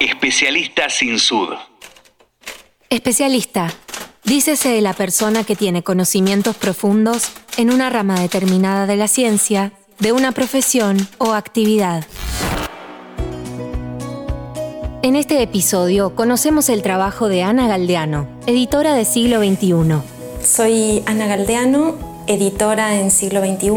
Especialista sin sud. Especialista. Dícese de la persona que tiene conocimientos profundos en una rama determinada de la ciencia, de una profesión o actividad. En este episodio conocemos el trabajo de Ana Galdeano, editora de Siglo XXI. Soy Ana Galdeano, editora en Siglo XXI.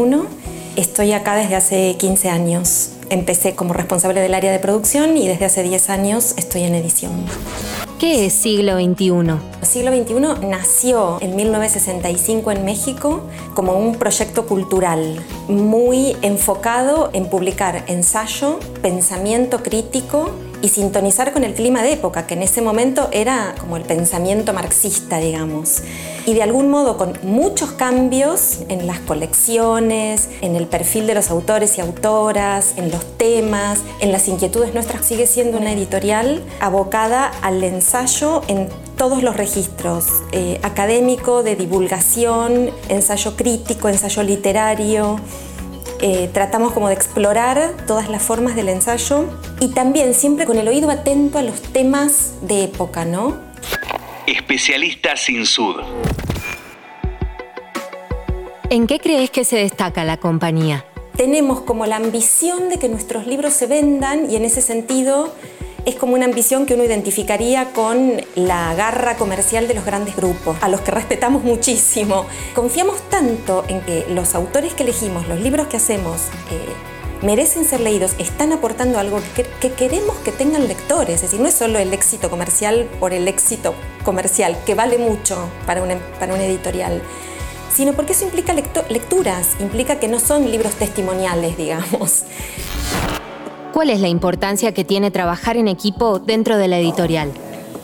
Estoy acá desde hace 15 años. Empecé como responsable del área de producción y desde hace 10 años estoy en edición. ¿Qué es Siglo XXI? Siglo XXI nació en 1965 en México como un proyecto cultural muy enfocado en publicar ensayo, pensamiento crítico y sintonizar con el clima de época, que en ese momento era como el pensamiento marxista, digamos. Y de algún modo con muchos cambios en las colecciones, en el perfil de los autores y autoras, en los temas, en las inquietudes nuestras, sigue siendo una editorial abocada al ensayo en todos los registros, eh, académico, de divulgación, ensayo crítico, ensayo literario, eh, tratamos como de explorar todas las formas del ensayo y también siempre con el oído atento a los temas de época, ¿no? Especialista sin sud. ¿En qué crees que se destaca la compañía? Tenemos como la ambición de que nuestros libros se vendan y en ese sentido es como una ambición que uno identificaría con la garra comercial de los grandes grupos, a los que respetamos muchísimo. Confiamos tanto en que los autores que elegimos, los libros que hacemos, eh, merecen ser leídos, están aportando algo que, queremos que tengan lectores. Es decir, no es solo el éxito comercial por el éxito comercial, que vale mucho para una, para una editorial sino porque eso implica lecturas, implica que no son libros testimoniales, digamos. ¿Cuál es la importancia que tiene trabajar en equipo dentro de la editorial?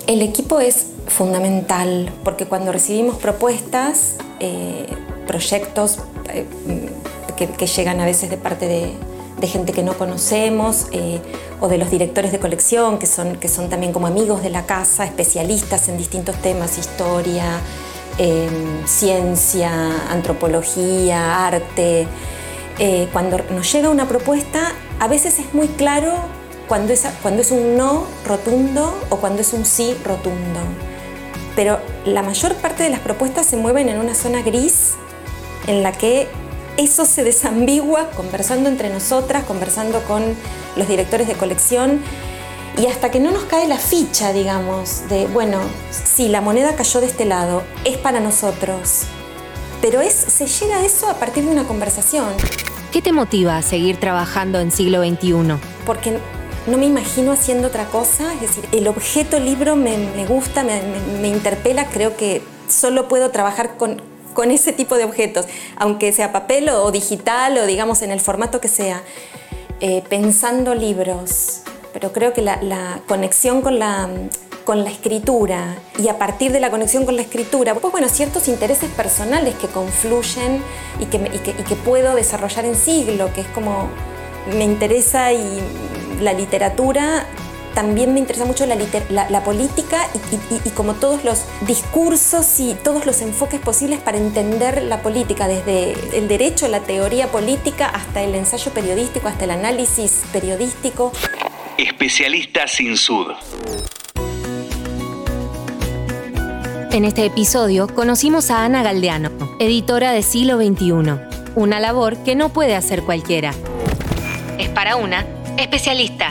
El equipo es fundamental porque cuando recibimos propuestas, eh, proyectos eh, que, llegan a veces de parte de, gente que no conocemos eh, o de los directores de colección que son, que son también como amigos de la casa, especialistas en distintos temas, historia, ciencia, antropología, arte. cuando nos llega una propuesta a veces es muy claro cuando es, un no rotundo o cuando es un sí rotundo. Pero la mayor parte de las propuestas se mueven en una zona gris en la que eso se desambigua conversando entre nosotras, conversando con los directores de colección y hasta que no nos cae la ficha, digamos, de, bueno, sí, la moneda cayó de este lado, es para nosotros. Pero es, se llega a eso a partir de una conversación. ¿Qué te motiva a seguir trabajando en siglo XXI? Porque no me imagino haciendo otra cosa, es decir, el objeto libro me, gusta, me, interpela, creo que solo puedo trabajar con, con ese tipo de objetos, aunque sea papel o, digital o digamos en el formato que sea, eh, pensando libros, pero creo que la conexión con la con la escritura y a partir de la conexión con la escritura, pues bueno, ciertos intereses personales que confluyen y que, que, puedo desarrollar en siglo, que es como me interesa y la literatura también me interesa mucho la, política y, y, como todos los discursos y todos los enfoques posibles para entender la política, desde el derecho, la teoría política, hasta el ensayo periodístico, hasta el análisis periodístico. Especialista sin sud. En este episodio conocimos a Ana Galdeano, editora de Siglo XXI, una labor que no puede hacer cualquiera. Es para una especialista.